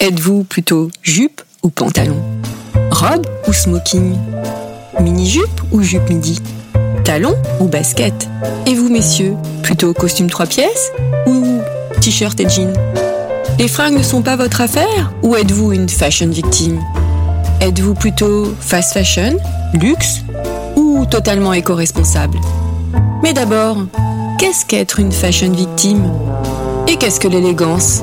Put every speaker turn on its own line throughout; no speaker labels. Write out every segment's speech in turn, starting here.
Êtes-vous plutôt jupe ou pantalon? Robe ou smoking? Mini-jupe ou jupe midi? Talon ou basket? Et vous, messieurs, plutôt costume trois pièces ou t-shirt et jean Les fringues ne sont pas votre affaire ou êtes-vous une fashion victime? Êtes-vous plutôt fast fashion, luxe ou totalement éco-responsable? Mais d'abord, qu'est-ce qu'être une fashion victime? Et qu'est-ce que l'élégance?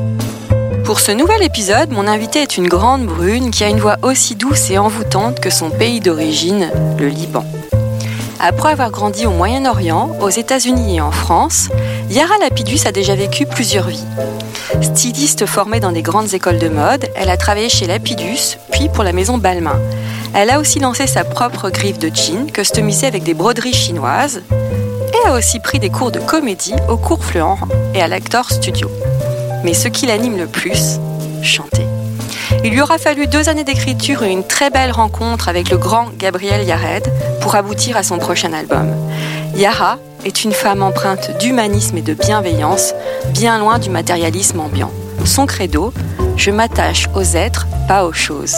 Pour ce nouvel épisode, mon invité est une grande brune qui a une voix aussi douce et envoûtante que son pays d'origine, le Liban. Après avoir grandi au Moyen-Orient, aux États-Unis et en France, Yara Lapidus a déjà vécu plusieurs vies. Styliste formée dans des grandes écoles de mode, elle a travaillé chez Lapidus, puis pour la maison Balmain. Elle a aussi lancé sa propre griffe de jeans, customisée avec des broderies chinoises, et a aussi pris des cours de comédie au cours Fluent et à l'Actor Studio. Mais ce qui l'anime le plus, chanter. Il lui aura fallu deux années d'écriture et une très belle rencontre avec le grand Gabriel Yared pour aboutir à son prochain album. Yara est une femme empreinte d'humanisme et de bienveillance, bien loin du matérialisme ambiant. Son credo, je m'attache aux êtres, pas aux choses.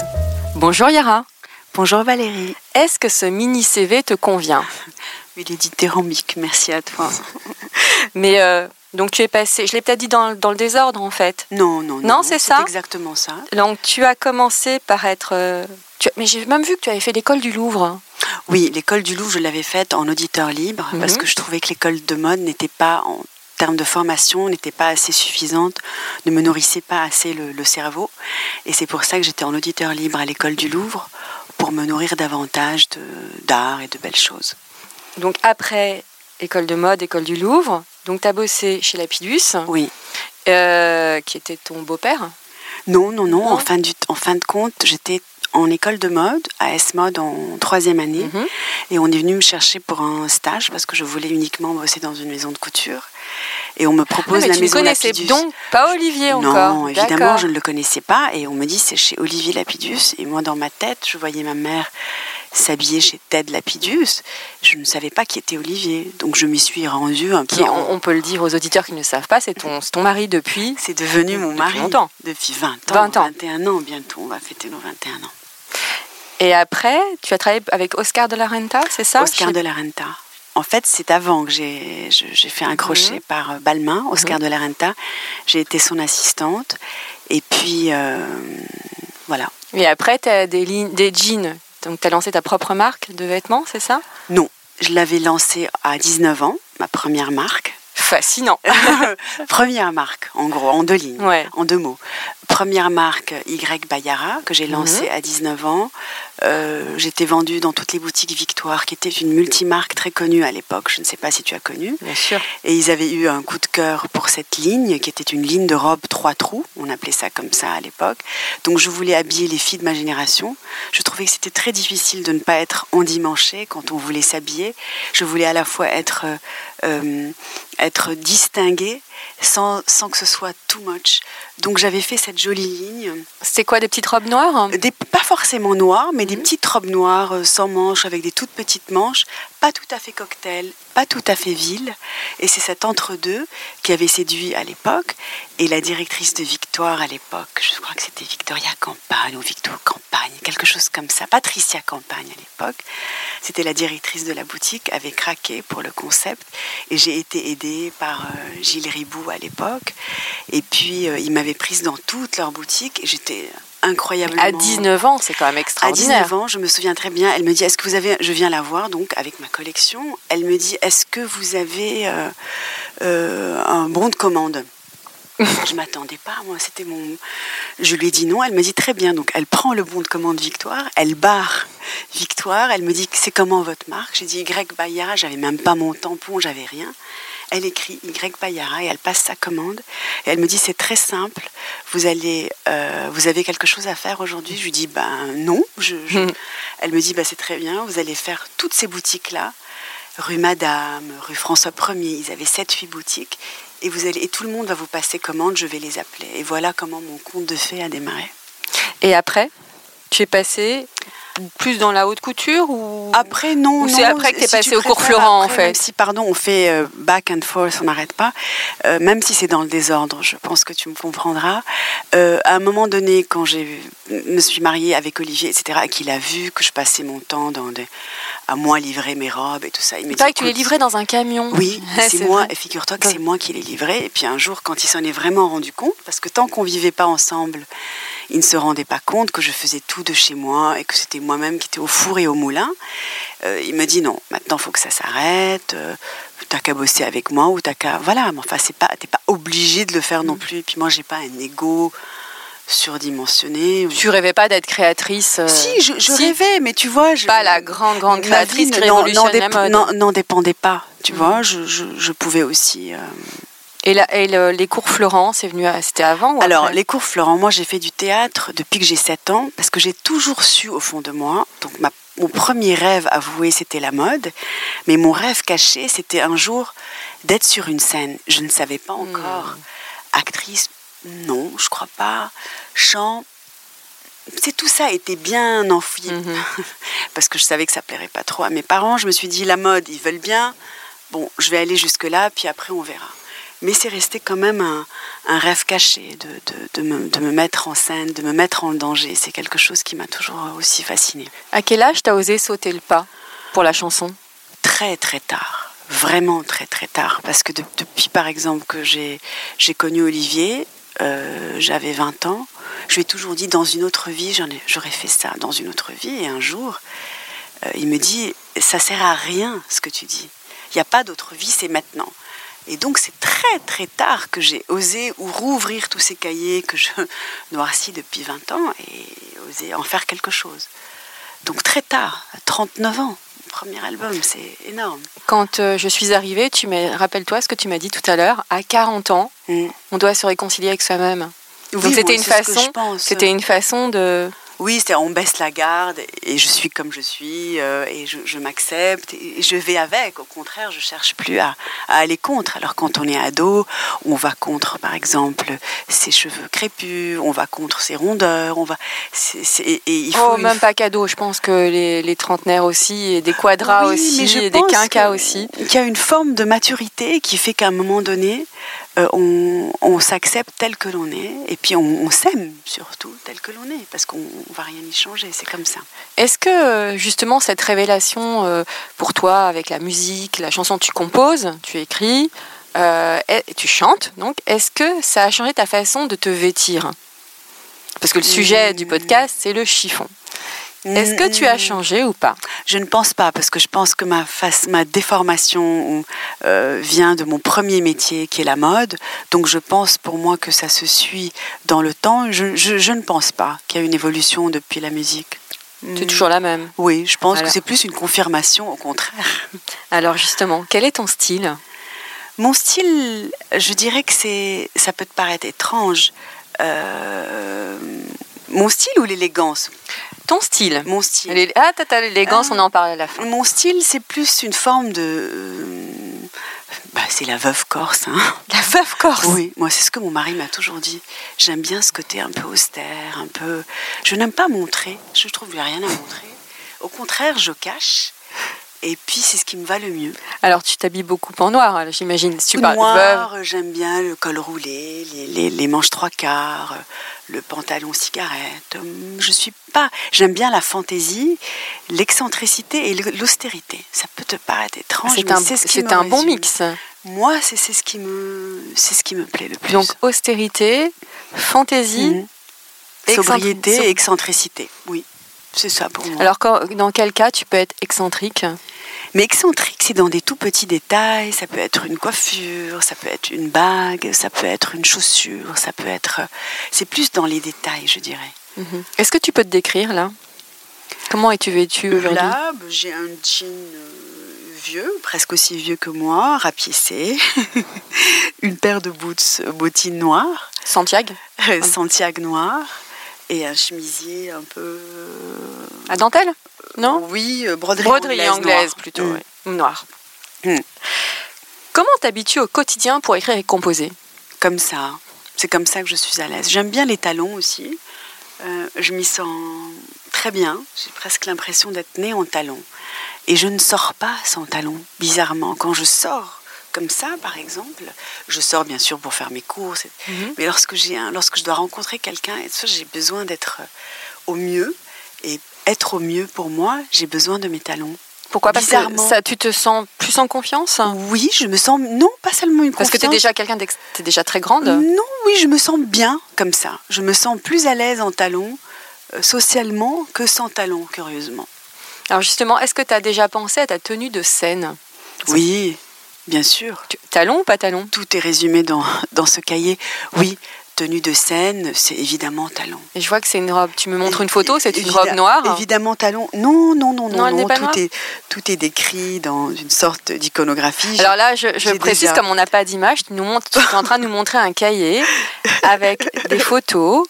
Bonjour Yara.
Bonjour Valérie.
Est-ce que ce mini CV te convient?
Il est dithyrambique, merci à toi.
Mais euh, donc tu es passé, je l'ai peut-être dit dans, dans, le désordre en fait.
Non, non, non.
Non, c'est ça
exactement ça.
Donc tu as commencé par être... Euh, tu, mais j'ai même vu que tu avais fait l'école du Louvre.
Oui, l'école du Louvre, je l'avais faite en auditeur libre
Mhm.
parce que je trouvais que l'école de mode n'était pas, en termes de formation, n'était pas assez suffisante, ne me nourrissait pas assez le, le cerveau. Et c'est pour ça que j'étais en auditeur libre à l'école du Louvre pour me nourrir davantage d'art et de belles choses.
Donc après école de mode, école du Louvre, donc tu as bossé chez Lapidus,
Oui.
euh, qui était ton beau-père?
Non, non, non.
Non.
En, fin du- en fin de compte, j'étais en école de mode, à S-Mode en troisième année.
Mhm.
Et on est venu me chercher pour un stage parce que je voulais uniquement bosser dans une maison de couture. Et on me
Ah,
propose
mais
la
tu ne connaissais
Lapidus.
donc pas Olivier encore.
Non, évidemment, je ne le connaissais pas. Et on me dit c'est chez Olivier Lapidus. Et moi, dans ma tête, je voyais ma mère s'habiller chez Ted Lapidus. Je ne savais pas qui était Olivier. Donc je m'y suis rendue un peu.
Qui,
en-
on, peut le dire aux auditeurs qui ne le savent pas, c'est ton, mari depuis.
C'est devenu mon
Depuis
mari.
longtemps.
Depuis 20 ans.
20 ans.
21 ans bientôt. On va fêter nos 21 ans.
Et après, tu as travaillé avec Oscar de la Renta, c'est ça?
Oscar de la Renta. En fait, c'est avant que j'ai fait un crochet
Mhm.
par euh, Balmain, Oscar de la Renta. J'ai été son assistante. Et puis, euh, voilà.
Et après, tu as des, lignes, des jeans. Donc, tu as lancé ta propre marque de vêtements, c'est ça?
Non, je l'avais lancé à 19 ans, ma première marque.
Fascinant.
première marque, en gros, en deux lignes,
Ouais.
en deux mots. Première marque Y Bayara, que j'ai lancée à 19 ans. Euh, J'étais vendue dans toutes les boutiques Victoire, qui était une multimarque très connue à l'époque. Je ne sais pas si tu as connu.
Bien sûr.
Et ils avaient eu un coup de cœur pour cette ligne, qui était une ligne de robe trois trous. On appelait ça comme ça à l'époque. Donc je voulais habiller les filles de ma génération. Je trouvais que c'était très difficile de ne pas être endimanchée quand on voulait s'habiller. Je voulais à la fois être, euh, euh, être distinguée sans, sans que ce soit too much. Donc j'avais fait cette jolie ligne.
C'était quoi, des petites robes noires?
Des, pas forcément noires, mais des petites robes noires euh, sans manches, avec des toutes petites manches, pas tout à fait cocktail, pas tout à fait ville. Et c'est cet entre-deux qui avait séduit à l'époque. Et la directrice de Victoire à l'époque, je crois que c'était Victoria Campagne ou Victor Campagne, quelque chose comme ça, Patricia Campagne à l'époque, c'était la directrice de la boutique, avait craqué pour le concept. Et j'ai été aidée par euh, Gilles Ribou à l'époque. Et puis, euh, ils m'avaient prise dans toutes leurs boutiques et j'étais incroyablement.
À 19 ans, c'est quand même
À
extraordinaire.
19 ans, je me souviens très bien, elle me dit, est-ce que vous avez, je viens la voir donc avec ma collection, elle me dit, est-ce que vous avez euh, euh, un bon de commande? Je m'attendais pas, moi, c'était mon... Je lui ai dit non, elle me dit très bien, donc elle prend le bon de commande Victoire, elle barre Victoire, elle me dit, c'est comment votre marque? J'ai dit Y Bayara, j'avais même pas mon tampon, j'avais rien. Elle écrit Y Bayara et elle passe sa commande. Et elle me dit c'est très simple. Vous allez, euh, vous avez quelque chose à faire aujourd'hui? Je lui dis ben non. Je, je-
Mhm.
Elle me dit bah c'est très bien. Vous allez faire toutes ces boutiques là, rue Madame, rue François 1er. Ils avaient 7-8 boutiques et vous allez et tout le monde va vous passer commande. Je vais les appeler. Et voilà comment mon conte de fées a démarré.
Et après, tu es passé plus dans la haute couture ou
Après, non.
Ou c'est
non,
après que
si
passé
tu
au cours Florent, en fait.
Même si, pardon, on fait euh, back and forth, on n'arrête pas. euh, même si c'est dans le désordre, je pense que tu me comprendras. Euh, à un moment donné, quand je me suis mariée avec Olivier, etc., et qu'il a vu que je passais mon temps dans des, à moi livrer mes robes et tout ça, il me dit
que tu les livrais dans un camion.
oui, c'est moi, et figure-toi que c'est moi qui les livrais. Et puis un jour, quand il s'en est vraiment rendu compte, parce que tant qu'on vivait pas ensemble, il ne se rendait pas compte que je faisais tout de chez moi et que c'était moi-même qui étais au four et au moulin. Euh, il me dit non, maintenant il faut que ça s'arrête. Euh, t'as qu'à bosser avec moi ou t'as qu'à voilà. Mais enfin, c'est pas, t'es pas obligé de le faire
Mm.
non plus. Et puis moi, j'ai pas un ego surdimensionné.
Tu rêvais pas d'être créatrice euh,
Si, je, je
si.
rêvais, mais tu vois, je,
Pas la grande, grande créatrice qui
n'en-
révolutionne
n'en
la
dép-
mode.
n'en- n'en dépendait pas. Tu
Mm.
vois, je, je, je pouvais aussi.
Et, la- et le- les cours Florent, c'est venu, à- c'était avant ou
Alors, les cours Florent, moi j'ai fait du théâtre depuis que j'ai 7 ans, parce que j'ai toujours su au fond de moi, donc ma- mon premier rêve avoué c'était la mode, mais mon rêve caché c'était un jour d'être sur une scène. Je ne savais pas encore. Actrice, non, je crois pas. Chant, c'est tout ça était bien enfoui,
Mhm.
parce que je savais que ça plairait pas trop à mes parents. Je me suis dit, la mode, ils veulent bien, bon, je vais aller jusque-là, puis après on verra. Mais c'est resté quand même un, un rêve caché de, de- de me, de me mettre en scène, de me mettre en danger. C'est quelque chose qui m'a toujours aussi fascinée.
À quel âge t'as osé sauter le pas pour la chanson?
Très très tard, vraiment très très tard. Parce que de- depuis par exemple que j'ai j'ai connu Olivier, euh, j'avais 20 ans, je lui ai toujours dit dans une autre vie, j'aurais fait ça dans une autre vie. Et un jour, euh, il me dit, ça sert à rien ce que tu dis. Il n'y a pas d'autre vie, c'est maintenant. Et donc c'est très très tard que j'ai osé ou rouvrir tous ces cahiers que je noircis depuis 20 ans et osé en faire quelque chose. Donc très tard, à 39 ans, mon premier album, c'est énorme.
Quand euh, je suis arrivée, tu rappelle-toi ce que tu m'as dit tout à l'heure, à 40 ans,
Mm.
on doit se réconcilier avec soi-même.
Oui,
Donc c'était une façon, c'était une façon de
Oui, c'est on baisse la garde et je suis comme je suis euh, et je, je m'accepte et je vais avec. Au contraire, je cherche plus à, à aller contre. Alors quand on est ado, on va contre, par exemple, ses cheveux crépus, on va contre ses rondeurs, on va. et il faut
Oh, même pas cadeau. Je pense que les, les trentenaires aussi, et des quadras
Oui,
aussi, et des quinquas aussi.
Qu'il y a une forme de maturité qui fait qu'à un moment donné, euh, on, on s'accepte tel que l'on est, et puis on, on s'aime surtout tel que l'on est, parce qu'on ne va rien y changer, c'est comme ça.
Est-ce que euh, justement cette révélation euh, pour toi avec la musique, la chanson tu composes, tu écris, euh, et tu chantes, donc est-ce que ça a changé ta façon de te vêtir? Parce que le sujet du
Mmh.
podcast c'est le chiffon. Est-ce que tu as changé ou pas?
Je ne pense pas, parce que je pense que ma, face, ma déformation euh, vient de mon premier métier qui est la mode. Donc je pense pour moi que ça se suit dans le temps. Je, je- je ne pense pas qu'il y a une évolution depuis la musique.
Tu es toujours la même.
Oui, je pense
Alors.
que c'est plus une confirmation, au contraire.
Alors justement, quel est ton style?
Mon style, je dirais que c'est, ça peut te paraître étrange. Euh, mon style ou l'élégance?
Ton style
Mon style.
Ah, t'as t'as l'élégance,
Ah.
on en parle à la fin.
Mon style, c'est plus une forme de. euh, bah, c'est la veuve corse. Hein.
La veuve corse
Oui, moi, c'est ce que mon mari m'a toujours dit. J'aime bien ce côté un peu austère, un peu. Je n'aime pas montrer. Je trouve qu'il n'y a rien à montrer. Au contraire, je cache. Et puis, c'est ce qui me va le mieux.
Alors tu t'habilles beaucoup en noir, alors, j'imagine. Si.
Noir, j'aime bien le col roulé, les, les- les manches trois quarts, euh, le pantalon cigarette. Hum, Je suis pas. J'aime bien la fantaisie, l'excentricité et l'austérité. Ça peut te paraître étrange,
C'est
mais
un,
c'est ce qui
c'est
me
un bon mix.
Moi, c'est c'est ce qui me, c'est ce qui me plaît le plus.
Donc austérité, fantaisie
Mhm. Sobriété et excentricité, oui. C'est ça pour moi.
Alors, dans quel cas tu peux être excentrique?
Mais excentrique, c'est dans des tout petits détails. Ça peut être une coiffure, ça peut être une bague, ça peut être une chaussure, ça peut être. C'est plus dans les détails, je dirais.
Mhm. Est-ce que tu peux te décrire là? Comment es-tu vêtu aujourd'hui?
Là, j'ai un jean euh, vieux, presque aussi vieux que moi, rapiécé, une paire de boots, euh, bottines noires.
Santiago?
Santiago noir et un chemisier un peu.
À dentelle Non
Oui, euh, broderie,
broderie anglaise, plutôt, mm. noire. Mm. Comment t'habitues au quotidien pour écrire et composer
Comme ça. C'est comme ça que je suis à l'aise. J'aime bien les talons aussi. Euh, je m'y sens très bien. J'ai presque l'impression d'être née en talons. Et je ne sors pas sans talons, bizarrement. Quand je sors, comme ça, par exemple, je sors bien sûr pour faire mes courses, mhm. mais lorsque, j'ai un, lorsque je dois rencontrer quelqu'un, j'ai besoin d'être euh, au mieux. Et être au mieux pour moi, j'ai besoin de mes talons.
Pourquoi? Parce que ça, tu te sens plus en confiance?
Oui, je me sens. Non, pas seulement une
Parce que tu es déjà quelqu'un es déjà très grande?
Non, oui, je me sens bien comme ça. Je me sens plus à l'aise en talons, euh, socialement, que sans talons, curieusement.
Alors justement, est-ce que tu as déjà pensé à ta tenue de scène?
Oui, Bien sûr.
Talon ou pas talon?
Tout est résumé dans, dans ce cahier. Oui, tenue de scène, c'est évidemment talon.
Et je vois que c'est une robe. Tu me montres une photo, c'est une robe noire
Évidemment talon. Non, non, non, non. non, tout, est, tout est décrit dans une sorte d'iconographie.
Alors là, je, je précise, comme on n'a pas d'image, tu, nous montres, tu es en train de nous montrer un cahier avec des photos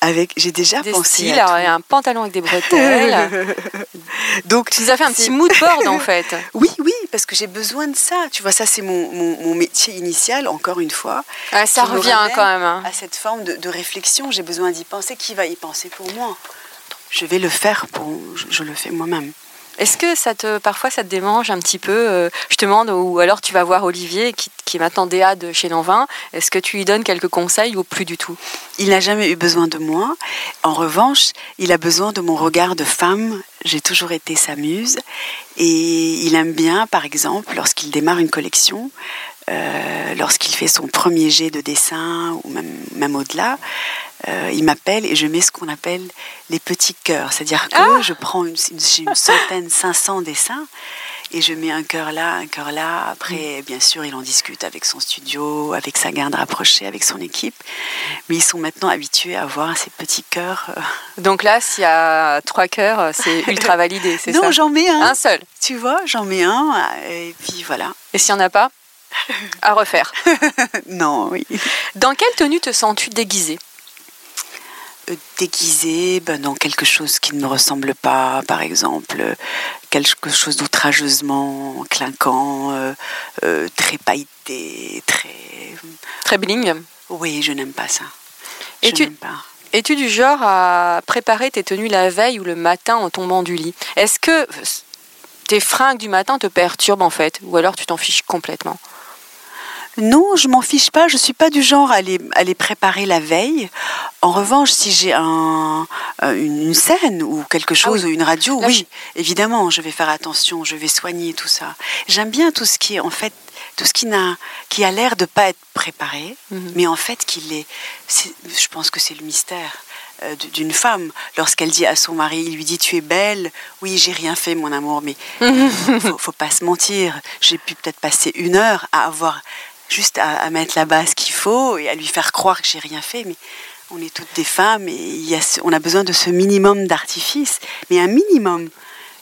avec, j'ai déjà pensé
à un pantalon avec des bretelles. Donc tu nous as fait un petit mood board en fait.
Oui, oui, parce que j'ai besoin de ça. Tu vois, ça c'est mon, mon, métier initial, encore une fois.
ça revient quand même. Hein.
À cette forme de, réflexion, j'ai besoin d'y penser. Qui va y penser pour moi? Je vais le faire pour, je le fais moi-même.
Est-ce que ça te, parfois ça te démange un petit peu euh, Je te demande, ou alors tu vas voir Olivier, qui, qui est maintenant DA de chez Lanvin, est-ce que tu lui donnes quelques conseils ou plus du tout?
Il n'a jamais eu besoin de moi. En revanche, il a besoin de mon regard de femme. J'ai toujours été sa muse. Et il aime bien, par exemple, lorsqu'il démarre une collection, euh, lorsqu'il fait son premier jet de dessin, ou même, même au-delà, euh, il m'appelle et je mets ce qu'on appelle les petits cœurs. C'est-à-dire que ah je prends une, une, centaine, 500 dessins et je mets un cœur là, un cœur là. Après, mm. bien sûr, il en discute avec son studio, avec sa garde rapprochée, avec son équipe. Mais ils sont maintenant habitués à voir ces petits cœurs. Euh.
Donc là, s'il y a trois cœurs, c'est ultra validé, c'est ça?
Non, j'en mets un.
Un seul.
Tu vois, j'en mets un et puis voilà.
Et s'il n'y en a pas? À refaire.
non, oui.
Dans quelle tenue te sens-tu déguisée?
Déguisé ben, dans quelque chose qui ne me ressemble pas, par exemple, quelque chose d'outrageusement clinquant, euh, euh, très pailleté, très...
Très bling.
Oui, je n'aime pas ça. Et
tu... Es-tu du genre à préparer tes tenues la veille ou le matin en tombant du lit? Est-ce que tes fringues du matin te perturbent en fait? Ou alors tu t'en fiches complètement?
Non, je m'en fiche pas. Je suis pas du genre à les, préparer la veille. En revanche, si j'ai un, euh, une, scène ou quelque ah chose, ou une radio, oui, évidemment, je vais faire attention, je vais soigner tout ça. J'aime bien tout ce qui est en fait tout ce qui n'a qui a l'air de pas être préparé, mhm. mais en fait qu'il est, Je pense que c'est le mystère euh, d'une femme lorsqu'elle dit à son mari, il lui dit tu es belle, oui j'ai rien fait mon amour, mais faut, faut pas se mentir, j'ai pu peut-être passer une heure à avoir juste à, mettre la base qu'il faut et à lui faire croire que j'ai rien fait. Mais on est toutes des femmes et il on a besoin de ce minimum d'artifice. Mais un minimum,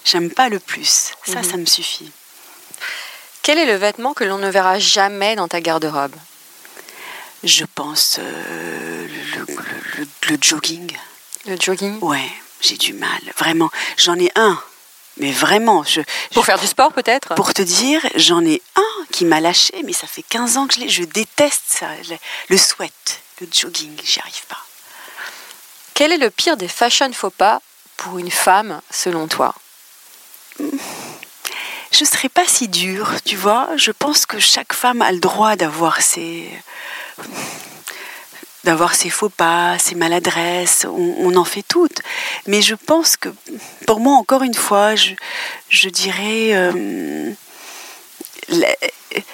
j'aime pas le plus. Ça, mhm. ça me suffit.
Quel est le vêtement que l'on ne verra jamais dans ta garde-robe?
Je pense euh, le, jogging.
Le jogging?
Ouais, j'ai du mal. Vraiment, j'en ai un mais vraiment, je,
pour faire du sport peut-être?
Pour te dire, j'en ai un qui m'a lâché, mais ça fait 15 ans que je l'ai. Je déteste ça, le sweat, le jogging, j'y arrive pas.
Quel est le pire des fashion faux pas pour une femme, selon toi?
Je ne serais pas si dure, tu vois. Je pense que chaque femme a le droit d'avoir ses d'avoir ses faux pas, ses maladresses, on, en fait toutes. Mais je pense que, pour moi, encore une fois, je, je dirais, euh,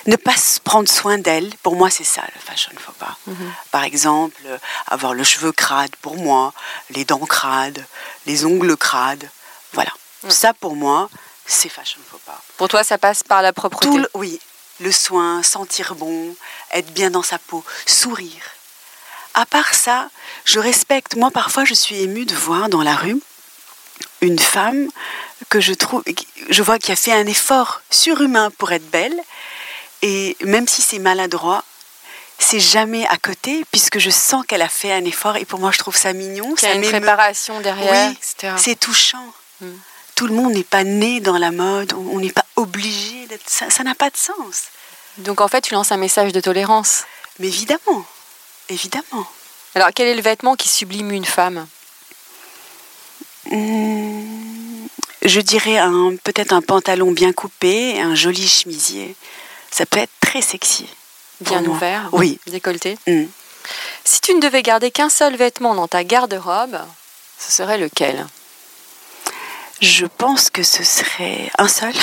ne pas prendre soin d'elle, pour moi, c'est ça le fashion faux pas. Mhm. Par exemple, avoir le cheveu crade, pour moi, les dents crades, les ongles crades. Voilà. Ça, pour moi, c'est fashion faux pas.
Pour toi, ça passe par la propreté
Oui. Le soin, sentir bon, être bien dans sa peau, sourire. À part ça, je respecte. Moi, parfois, je suis émue de voir dans la rue une femme que je trouve, je vois qui a fait un effort surhumain pour être belle. Et même si c'est maladroit, c'est jamais à côté puisque je sens qu'elle a fait un effort et pour moi je trouve ça mignon.
Il y a une préparation derrière,
oui, C'est touchant. Hmm. Tout le monde n'est pas né dans la mode, on n'est pas obligé d'être. Ça n'a pas de sens.
Donc en fait, tu lances un message de tolérance.
Mais évidemment, évidemment.
Alors quel est le vêtement qui sublime une femme
hmm, Je dirais peut-être un pantalon bien coupé, un joli chemisier. Ça peut être très sexy.
Bien ouvert
Oui.
Décolleté hmm. Si tu ne devais garder qu'un seul vêtement dans ta garde-robe, ce serait lequel
Je pense que ce serait un seul.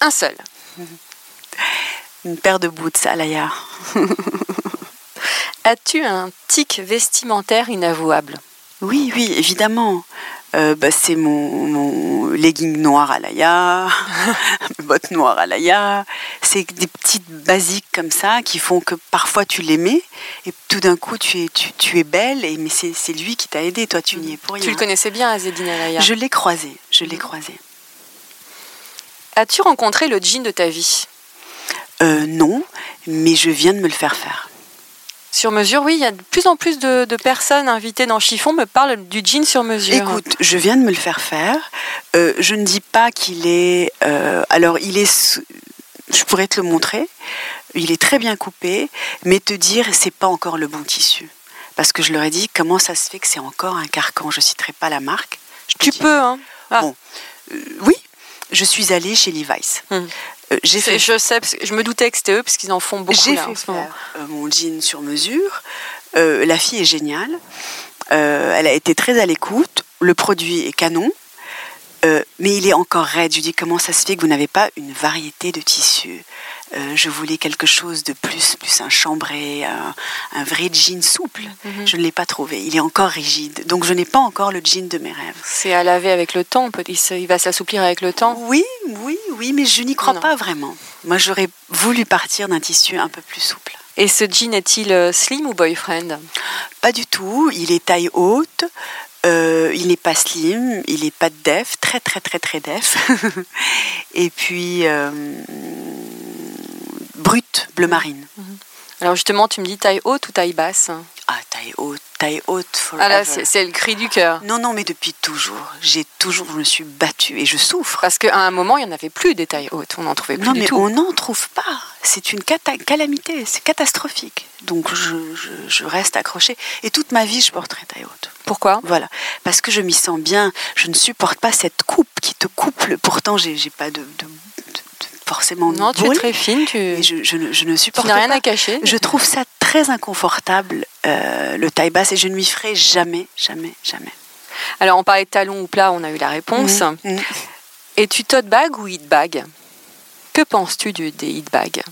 Un seul.
Une paire de boots à l'aïa.
As-tu un tic vestimentaire inavouable?
Oui, oui, évidemment. Euh, bah, c'est mon, mon, legging noir à l'aïa, mes bottes noires à l'aïa. C'est des petites basiques comme ça qui font que parfois tu l'aimais et tout d'un coup tu es, tu, es belle, et, mais c'est lui qui t'a aidé, toi tu n'y es pour rien.
Tu le connaissais bien, Azedine Alaya
Je l'ai croisé, je l'ai croisé.
As-tu rencontré le jean de ta vie?
Euh, Non, mais je viens de me le faire faire.
Sur mesure, oui, il y a de plus en plus de, personnes invitées dans Chiffon me parlent du jean sur mesure.
Écoute, je viens de me le faire faire. Euh, je ne dis pas qu'il est. Euh, alors, il est. Je pourrais te le montrer. Il est très bien coupé, mais te dire, c'est pas encore le bon tissu. Parce que je leur ai dit, comment ça se fait que c'est encore un carcan? Je citerai pas la marque.
tu peux, hein.
Ah. Bon, oui, je suis allée chez Levi's.
Hum. Euh, j'ai fait, je sais, je me doutais que c'était eux parce qu'ils en font beaucoup.
J'ai fait euh, mon jean sur mesure. Euh, la fille est géniale. elle a été très à l'écoute. Le produit est canon. mais il est encore raide. Je lui dis comment ça se fait que vous n'avez pas une variété de tissus? Euh, je voulais quelque chose de plus, plus un chambré, un, vrai jean souple. Mhm. Je ne l'ai pas trouvé. Il est encore rigide. Donc je n'ai pas encore le jean de mes rêves.
C'est à laver avec le temps. Il va s'assouplir avec le temps.
Oui, oui, oui, mais je n'y crois pas vraiment. Moi, j'aurais voulu partir d'un tissu un peu plus souple.
Et ce jean est-il euh, slim ou boyfriend?
Pas du tout. Il est taille haute. Euh, il n'est pas slim, il n'est pas def, très très très très def. Et puis, brut, bleu marine. Mhm.
Alors justement, tu me dis taille haute ou taille basse?
Ah, taille haute, taille haute.
Ah là, c'est le cri du cœur.
Non, non, mais depuis toujours. J'ai toujours, je me suis battue et je souffre.
Parce qu'à un moment, il n'y en avait plus des tailles hautes. On n'en trouvait plus
non,
mais
on n'en trouve pas. C'est une calamité, c'est catastrophique. Donc je, je, reste accrochée. Et toute ma vie, je porterai taille haute.
Pourquoi?
Voilà. Parce que je m'y sens bien. Je ne supporte pas cette coupe qui te coupe. Pourtant, j'ai pas de forcément
Non, tu es très fine. Tu...
Je, je, ne supporte
tu rien
à
cacher.
Je trouve ça très inconfortable, euh, le taille basse, et je ne m'y ferai jamais, jamais, jamais.
Alors, on parlait de talons ou plat, on a eu la réponse. Mhm, mhm. Et tu tote bag ou hit bag? Que penses-tu des hit bags?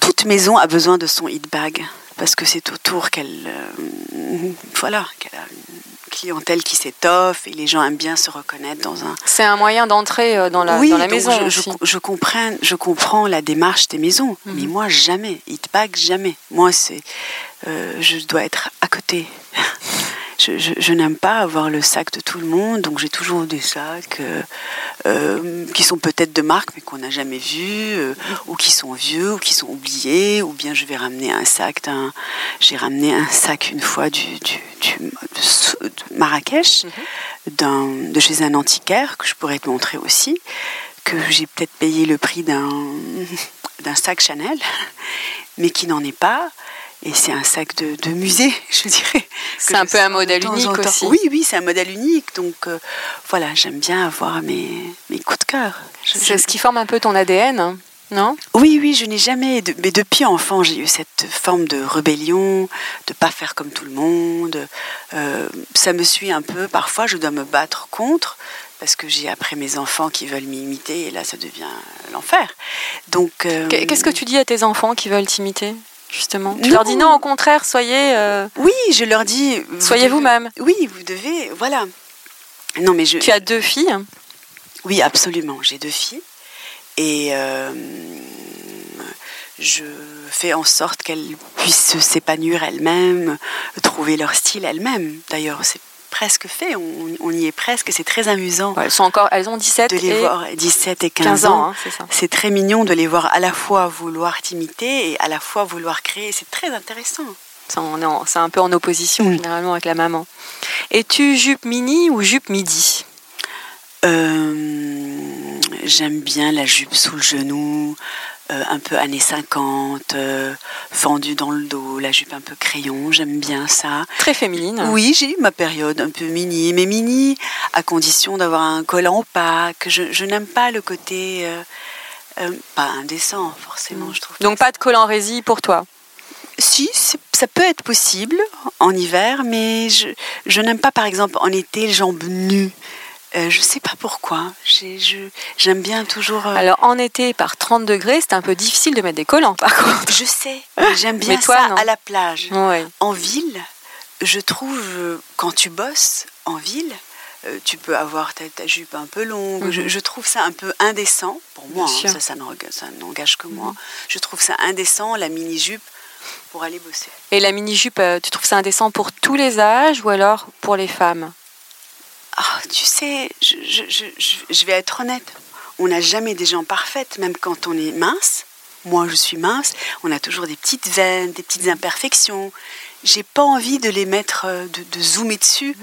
Toute maison a besoin de son hit bag parce que c'est autour qu'elle euh, voilà qu'elle a une clientèle qui s'étoffe et les gens aiment bien se reconnaître dans un.
C'est un moyen d'entrer euh, dans la, dans la maison.
Je, je, comprends, je comprends la démarche des maisons, mhm. mais moi jamais. Hitbag jamais. Moi c'est, euh, je dois être à côté. Je, n'aime pas avoir le sac de tout le monde, donc j'ai toujours des sacs euh, euh, qui sont peut-être de marque, mais qu'on n'a jamais vus, euh, ou qui sont vieux, ou qui sont oubliés, ou bien je vais ramener un sac d'un. J'ai ramené un sac une fois du, du, de Marrakech, mhm. de chez un antiquaire, que je pourrais te montrer aussi, que j'ai peut-être payé le prix d'un sac Chanel, mais qui n'en est pas. Et c'est un sac de, musée, je dirais.
C'est un peu un modèle unique aussi.
Oui, oui, c'est un modèle unique. Donc euh, voilà, j'aime bien avoir mes, mes coups de cœur.
C'est ce qui forme un peu ton ADN. Hein. Non?
Oui, oui, je n'ai jamais. de- mais depuis enfant, j'ai eu cette forme de rébellion, de pas faire comme tout le monde. Euh, ça me suit un peu. Parfois, je dois me battre contre parce que j'ai après mes enfants qui veulent m'imiter et là, ça devient l'enfer. Donc. euh,
Qu- Qu'est-ce que tu dis à tes enfants qui veulent t'imiter, justement Tu
Non.
leur dis non, au contraire, soyez, euh,
Oui, je leur dis. vous
soyez
devez-
vous-même.
Oui, vous devez. Voilà. Non, mais je.
Tu as deux filles.
Oui, absolument. J'ai deux filles. Et euh, je fais en sorte qu'elles puissent s'épanouir elles-mêmes, trouver leur style elles-mêmes. D'ailleurs, c'est presque fait. On, on y est presque. C'est très amusant
Ouais, elles, sont encore, elles ont 17
de les
et
voir 17 et 15,
15
ans.
ans, hein, c'est
très mignon de les voir à la fois vouloir t'imiter et à la fois vouloir créer. C'est très intéressant.
C'est un peu en opposition
Mm.
généralement avec la maman. Es-tu jupe mini ou jupe midi?
Euh, J'aime bien la jupe sous le genou, un peu années 50, euh, fendue dans le dos, la jupe un peu crayon, j'aime bien ça.
Très féminine.
Oui, j'ai eu ma période un peu mini, mais mini à condition d'avoir un collant opaque. Je, je n'aime pas le côté euh, euh, pas indécent forcément, je trouve.
Donc pas de col en rési pour toi.
Si, ça peut être possible en hiver, mais je, je n'aime pas, par exemple, en été, les jambes nues. Euh, je sais pas pourquoi. J'aime bien toujours. euh,
Alors en été, par 30 degrés, c'est un peu difficile de mettre des collants par contre.
je sais, j'aime bien
toi,
ça
non.
à la plage.
Ouais.
En ville, je trouve, euh, quand tu bosses en ville, euh, tu peux avoir ta, ta jupe un peu longue.
Mhm.
je, je trouve ça un peu indécent, pour moi, hein, ça, ça n'enga- ça n'engage que moi. Je trouve ça indécent, la mini-jupe, pour aller bosser.
Et la mini-jupe, euh, tu trouves ça indécent pour tous les âges ou alors pour les femmes?
Ah, tu sais, je, je- je- je- je vais être honnête. On n'a jamais des gens parfaites, même quand on est mince. Moi, je suis mince. On a toujours des petites veines, des petites imperfections. J'ai pas envie de les mettre, euh, de, de zoomer dessus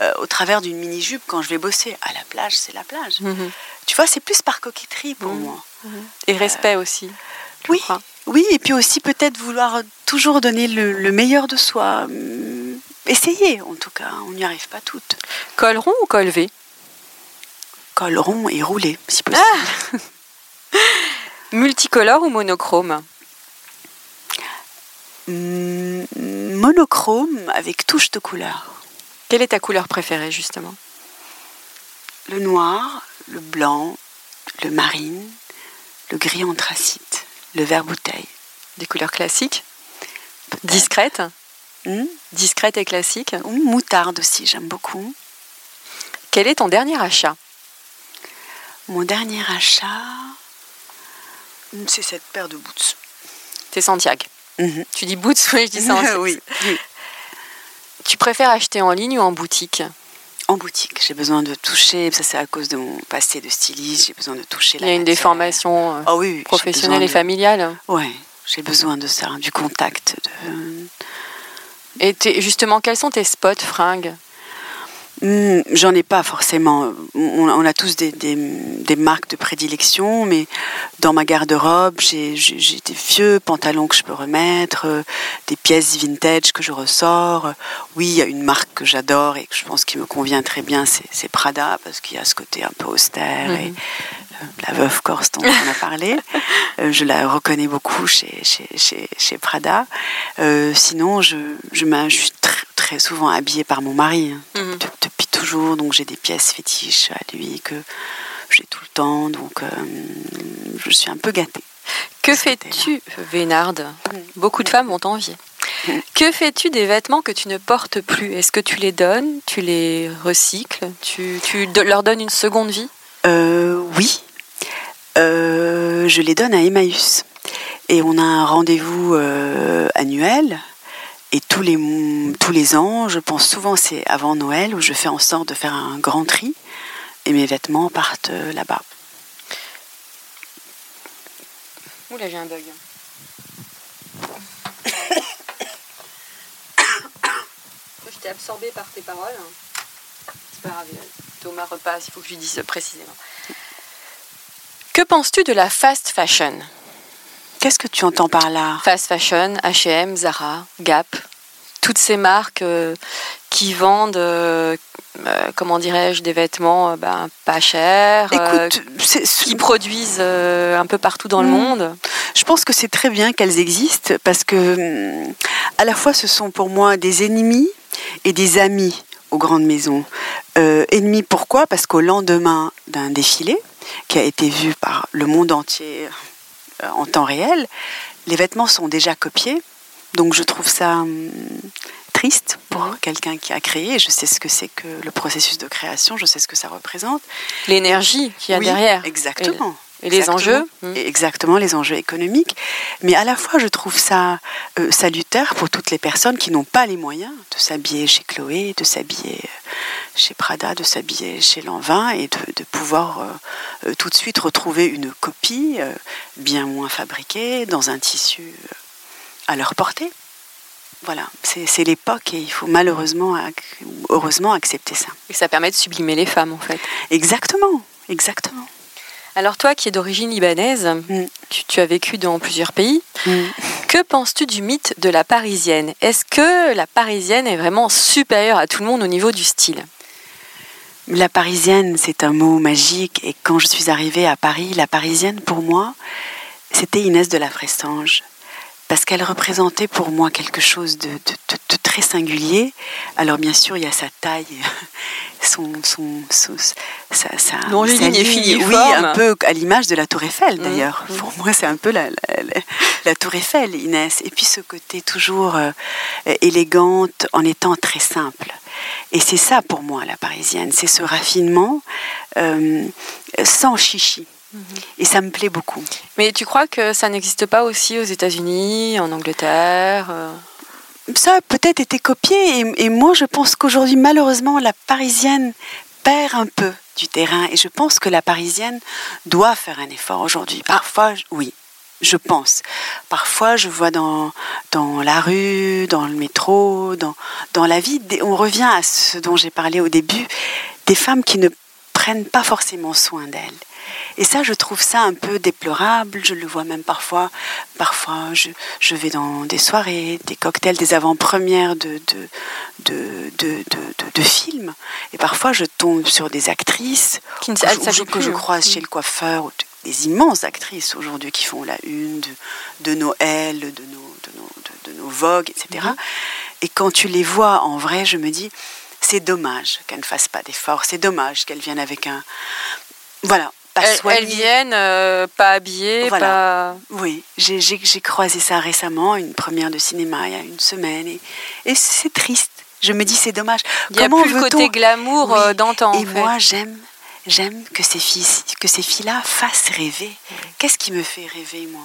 euh, au travers d'une mini-jupe quand je vais bosser. À la plage, c'est la plage.
Mhm.
Tu vois, c'est plus par coquetterie pour
Mhm.
moi.
Et respect aussi. je
Oui,
crois.
oui, et puis aussi peut-être vouloir toujours donner le, le meilleur de soi. Essayer, en tout cas. On n'y arrive pas toutes.
Col rond ou col V?
Col rond et roulé, si possible.
Multicolore ou monochrome?
Mm, monochrome avec touche de couleur.
Quelle est ta couleur préférée justement?
Le noir, le blanc, le marine, le gris anthracite, le vert bouteille.
Des couleurs classiques? Discrètes?
Hmm
Discrètes et classiques
Ou moutarde aussi, j'aime beaucoup.
Quel est ton dernier achat?
Mon dernier achat, hmm, c'est cette paire de boots.
C'est Santiago.
Mhm.
Tu dis boots, oui, je dis Santiago.
oui, oui.
Tu préfères acheter en ligne ou en boutique?
En boutique, j'ai besoin de toucher, ça c'est à cause de mon passé de styliste, j'ai besoin de toucher
Il
la
y a une
matière.
déformation euh,
Ah oui, oui,
professionnelle et
de-
familiale.
Ouais, j'ai besoin de ça, du contact. De...
Et justement, quels sont tes spots fringues?
Hmm, J'en ai pas forcément. On, on a tous des, des- des marques de prédilection, mais dans ma garde-robe, j'ai des vieux pantalons que je peux remettre, euh, des pièces vintage que je ressors. Oui, il y a une marque que j'adore et que je pense qui me convient très bien, c'est Prada, parce qu'il y a ce côté un peu austère et euh, la veuve corse dont on a parlé. Euh, je la reconnais beaucoup chez, chez, chez, chez Prada. Sinon, je, je, je suis tr- très souvent habillée par mon mari. hein
Mhm.
de- depuis toujours, donc j'ai des pièces fétiches à lui que j'ai tout le temps, donc euh, je suis un peu gâtée.
Que fais-tu, Vénarde? Beaucoup de femmes vont t'envier.
Mm.
Que fais-tu des vêtements que tu ne portes plus? Est-ce que tu les donnes Tu les recycles Tu, tu leur donnes une seconde vie?
Euh, oui, Euh, je les donne à Emmaüs et on a un rendez-vous annuel. Et tous les, tous les ans, je pense souvent c'est avant Noël où je fais en sorte de faire un grand tri et mes vêtements partent euh, là-bas.
Oula, j'ai un bug. Je t'ai absorbé par tes paroles. C'est pas grave, Thomas repasse, il faut que je lui dise précisément. Que penses-tu de la fast fashion?
Qu'est-ce que tu entends par là
Fast fashion, H&M, Zara, Gap, toutes ces marques euh, qui vendent euh, euh, comment dirais-je, des vêtements ben, pas chers, qui produisent un peu partout dans le hmm. monde.
Je pense que c'est très bien qu'elles existent parce que hmm, à la fois ce sont pour moi des ennemis et des amis aux grandes maisons. ennemis pourquoi? Parce qu'au lendemain d'un défilé qui a été vu par le monde entier en temps réel, les vêtements sont déjà copiés. Donc je trouve ça hum, triste pour quelqu'un qui a créé. Je sais ce que c'est que le processus de création, je sais ce que ça représente.
L'énergie qu'il y a derrière.
Exactement.
Et les enjeux
hmm. Exactement, les enjeux économiques. Mais à la fois, je trouve ça euh, salutaire pour toutes les personnes qui n'ont pas les moyens de s'habiller chez Chloé, de s'habiller euh, chez Prada, de s'habiller chez Lanvin et de, pouvoir euh, tout de suite retrouver une copie bien moins fabriquée dans un tissu à leur portée. Voilà, c'est l'époque et il faut malheureusement, heureusement accepter ça.
Et ça permet de sublimer les femmes en fait.
Exactement, exactement.
Alors toi qui es d'origine libanaise, mm. tu, as vécu dans plusieurs pays, mm. que penses-tu du mythe de la parisienne? Est-ce que la parisienne est vraiment supérieure à tout le monde au niveau du style?
La parisienne, c'est un mot magique et quand je suis arrivée à Paris, la parisienne pour moi, c'était Inès de la Frestange parce qu'elle représentait pour moi quelque chose de, très singulier. Alors bien sûr, il y a sa taille, son, son, sa,
oui,
un peu à l'image de la Tour Eiffel mmh, d'ailleurs. Mmh. Pour moi, c'est un peu la, la, Tour Eiffel, Inès. Et puis ce côté toujours euh, élégante en étant très simple. Et c'est ça pour moi la parisienne, c'est ce raffinement euh, sans chichi. Et ça me plaît beaucoup.
Mais tu crois que ça n'existe pas aussi aux États-Unis, en Angleterre euh?
Ça a peut-être été copié. Et, moi, je pense qu'aujourd'hui, malheureusement, la parisienne perd un peu du terrain. Et je pense que la parisienne doit faire un effort aujourd'hui. Parfois, oui. Je pense. Parfois, je vois dans, dans la rue, dans le métro, dans, dans la vie, on revient à ce dont j'ai parlé au début, des femmes qui ne prennent pas forcément soin d'elles. Et ça, je trouve ça un peu déplorable. Je le vois même parfois. Parfois, je, je vais dans des soirées, des cocktails, des avant-premières de, de, de, de, films. Et parfois, je tombe sur des actrices
qui ne,
que je croise chez mm. le coiffeur. Des immenses actrices aujourd'hui qui font la une de, Noël, de nos, de nos, de, nos Vogue, etc. Mm-hmm. Et quand tu les vois en vrai, je me dis, c'est dommage qu'elles ne fassent pas d'efforts, c'est dommage qu'elles viennent avec un... Voilà,
elles, viennent euh, pas habillées, pas...
Oui, j'ai croisé ça récemment, une première de cinéma il y a une semaine, et, c'est triste. Je me dis c'est dommage.
Il y a plus le côté glamour euh, d'antan.
Et moi j'aime, j'aime que ces filles, que ces filles-là fassent rêver. Qu'est-ce qui me fait rêver moi?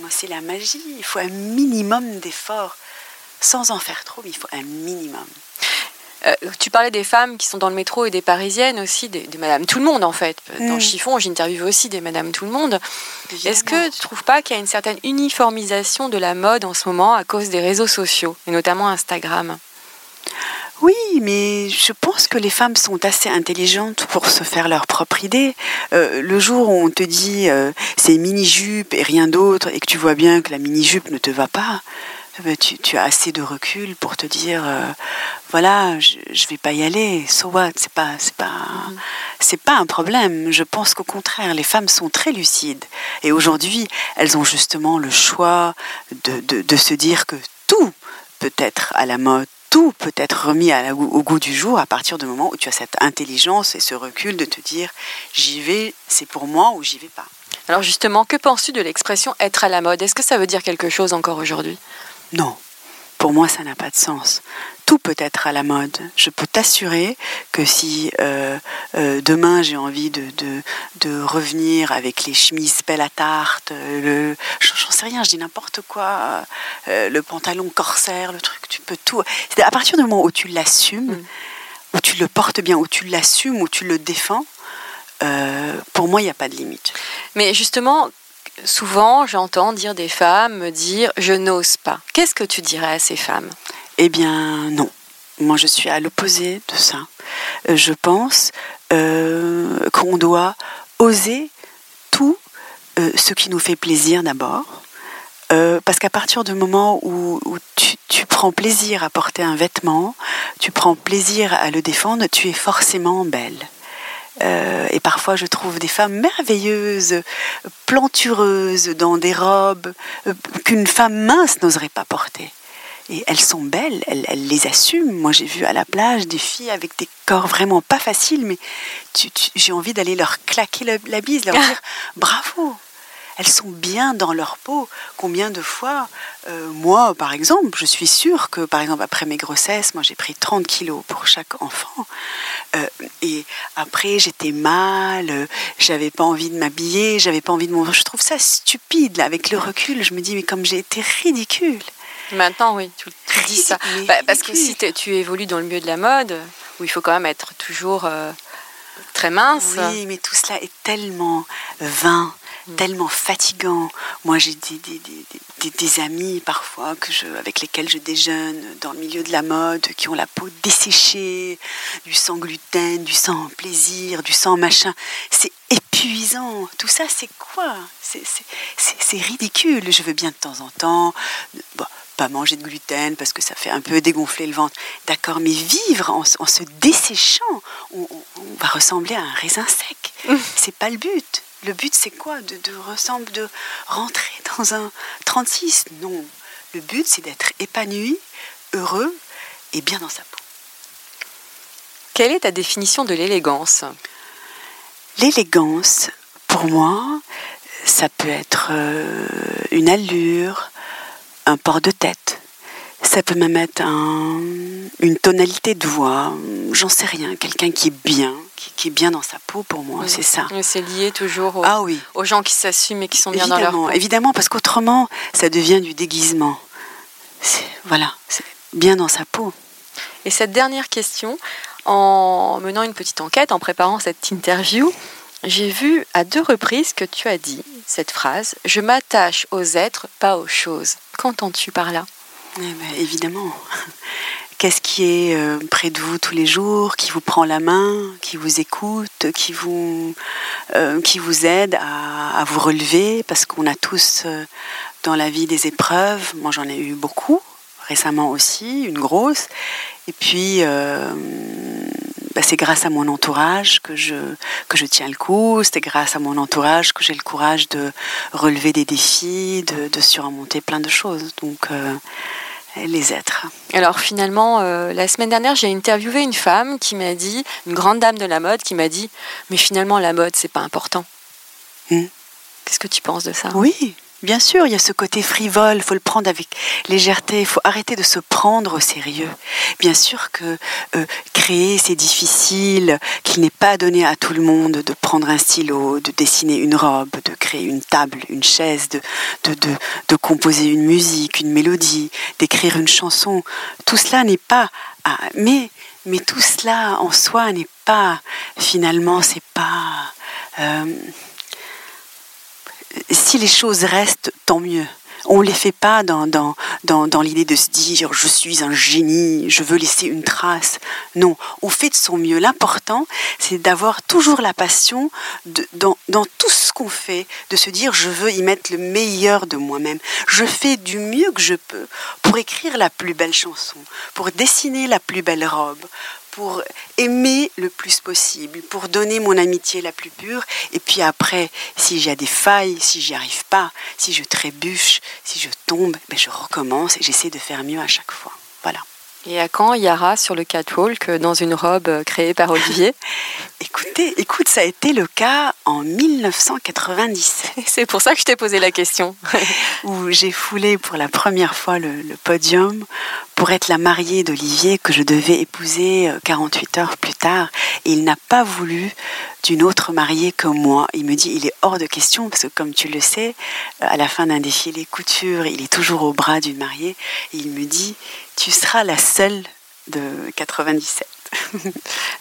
Moi c'est la magie. Il faut un minimum d'efforts, sans en faire trop, mais il faut un minimum.
Euh, tu parlais des femmes qui sont dans le métro et des parisiennes aussi, des, Madame Tout le Monde en fait. Dans mm. Chiffon, j'interviewe aussi des Madame Tout le Monde. Est-ce que tu ne trouves pas qu'il y a une certaine uniformisation de la mode en ce moment à cause des réseaux sociaux, et notamment Instagram?
Oui, mais je pense que les femmes sont assez intelligentes pour se faire leur propre idée. Euh, le jour où on te dit euh, c'est mini-jupe et rien d'autre, et que tu vois bien que la mini-jupe ne te va pas, ben, tu, as assez de recul pour te dire euh, voilà je, ne vais pas y aller. So what? C'est pas c'est pas c'est pas un problème. Je pense qu'au contraire les femmes sont très lucides. Et aujourd'hui elles ont justement le choix de, de, se dire que tout peut être à la mode tout peut être remis au goût du jour à partir du moment où tu as cette intelligence et ce recul de te dire j'y vais c'est pour moi ou j'y vais pas.
Alors justement que penses-tu de l'expression être à la mode? Est-ce que ça veut dire quelque chose encore aujourd'hui?
Non, pour moi, ça n'a pas de sens. Tout peut être à la mode. Je peux t'assurer que si euh, euh, demain j'ai envie de, de, revenir avec les chemises pelle à tarte, le, j'en sais rien, je dis n'importe quoi, euh, le pantalon corsaire, le truc, tu peux tout. À partir du moment où tu l'assumes, mm. où tu le portes bien, où tu l'assumes, où tu le défends, pour moi, il n'y a pas de limite.
Mais justement, souvent, j'entends dire des femmes me dire je n'ose pas. Qu'est-ce que tu dirais à ces femmes?
Eh bien, non. Moi, je suis à l'opposé de ça. Euh, je pense euh, qu'on doit oser tout euh, ce qui nous fait plaisir d'abord. Parce qu'à partir du moment où, tu, prends plaisir à porter un vêtement, tu prends plaisir à le défendre, tu es forcément belle. Euh, et parfois, je trouve des femmes merveilleuses, plantureuses, dans des robes euh, qu'une femme mince n'oserait pas porter. Et elles sont belles, elles, les assument. Moi, j'ai vu à la plage des filles avec des corps vraiment pas faciles, mais j'ai envie d'aller leur claquer la bise, leur dire bravo, elles sont bien dans leur peau. Combien de fois, euh, moi par exemple, je suis sûre que par exemple après mes grossesses, moi j'ai pris 30 kilos pour chaque enfant. Euh, et après j'étais mal, euh, j'avais pas envie de m'habiller, j'avais pas envie de manger. Je trouve ça stupide là, avec le recul. Je me dis mais comme j'ai été ridicule.
Maintenant oui, tu, dis ça. Bah, parce que si tu évolues dans le milieu de la mode, où il faut quand même être toujours très mince.
Oui, mais tout cela est tellement vain tellement fatigant. Moi, j'ai des, amis parfois que je, avec lesquels je déjeune dans le milieu de la mode, qui ont la peau desséchée, du sang gluten, du sang plaisir, du sang machin. C'est épuisant. Tout ça, c'est quoi? C'est ridicule. Je veux bien de temps en temps. pas manger de gluten parce que ça fait un peu dégonfler le ventre. D'accord, mais vivre en, se desséchant, on, on, va ressembler à un raisin sec. C'est pas le but. Le but, c'est quoi de, de, ressemble, de rentrer dans un 36 Non. Le but, c'est d'être épanoui, heureux et bien dans sa peau.
Quelle est ta définition de l'élégance?
L'élégance, pour moi, ça peut être euh, une allure, un port de tête, ça peut même être une tonalité de voix, j'en sais rien, quelqu'un qui est bien, qui, est bien dans sa peau pour moi, c'est ça.
C'est lié toujours ah aux, gens qui s'assument et qui sont bien dans leur peau.
Évidemment, parce qu'autrement, ça devient du déguisement. Voilà, c'est bien dans sa peau.
Et cette dernière question, en menant une petite enquête, en préparant cette interview, j'ai vu à deux reprises que tu as dit cette phrase Je m'attache aux êtres, pas aux choses. Qu'entends-tu par là?
Eh ben, évidemment. Qu'est-ce qui est euh, près de vous tous les jours, qui vous prend la main, qui vous écoute, qui vous, euh, qui vous aide à, vous relever? Parce qu'on a tous euh, dans la vie des épreuves. Moi, j'en ai eu beaucoup, récemment aussi, une grosse. Et puis, bah, c'est grâce à mon entourage que je, que je tiens le coup. C'est grâce à mon entourage que j'ai le courage de relever des défis, de, de surmonter plein de choses. Donc, les êtres.
Alors finalement, euh, la semaine dernière, j'ai interviewé une femme qui m'a dit, une grande dame de la mode, qui m'a dit, mais finalement la mode, c'est pas important. Hmm. Qu'est-ce que tu penses de ça?
Oui, Bien sûr, il y a ce côté frivole, il faut le prendre avec légèreté, il faut arrêter de se prendre au sérieux. Bien sûr que euh, créer, c'est difficile, qu'il n'est pas donné à tout le monde de prendre un stylo, de dessiner une robe, de créer une table, une chaise, de, de, de, composer une musique, une mélodie, d'écrire une chanson. Tout cela n'est pas... mais, mais tout cela en soi n'est pas... Finalement, c'est pas... Euh, si les choses restent, tant mieux. On ne les fait pas dans, dans, dans, l'idée de se dire je suis un génie, je veux laisser une trace. Non, on fait de son mieux. L'important, c'est d'avoir toujours la passion dans, dans tout ce qu'on fait, de se dire je veux y mettre le meilleur de moi-même. Je fais du mieux que je peux pour écrire la plus belle chanson, pour dessiner la plus belle robe, pour aimer le plus possible, pour donner mon amitié la plus pure. Et puis après, si j'ai des failles, si j'y arrive pas, si je trébuche, si je tombe, ben je recommence et j'essaie de faire mieux à chaque fois. Voilà.
Et à quand Yara sur le catwalk dans une robe créée par Olivier?
Écoutez, écoute, ça a été le cas en 1997.
C'est pour ça que je t'ai posé la question.
où j'ai foulé pour la première fois le, le podium pour être la mariée d'Olivier que je devais épouser 48 euh, heures plus tard. Et il n'a pas voulu d'une autre mariée que moi. Il me dit, il est hors de question, parce que comme tu le sais, euh, à la fin d'un défilé couture, il est toujours au bras d'une mariée. Et il me dit, tu seras la seule de 97.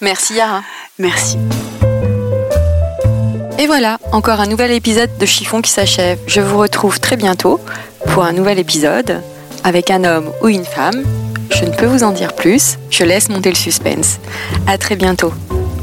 Merci Yara.
Merci.
Et voilà, encore un nouvel épisode de Chiffon qui s'achève. Je vous retrouve très bientôt pour un nouvel épisode avec un homme ou une femme. Je ne peux vous en dire plus, je laisse monter le suspense. À très bientôt.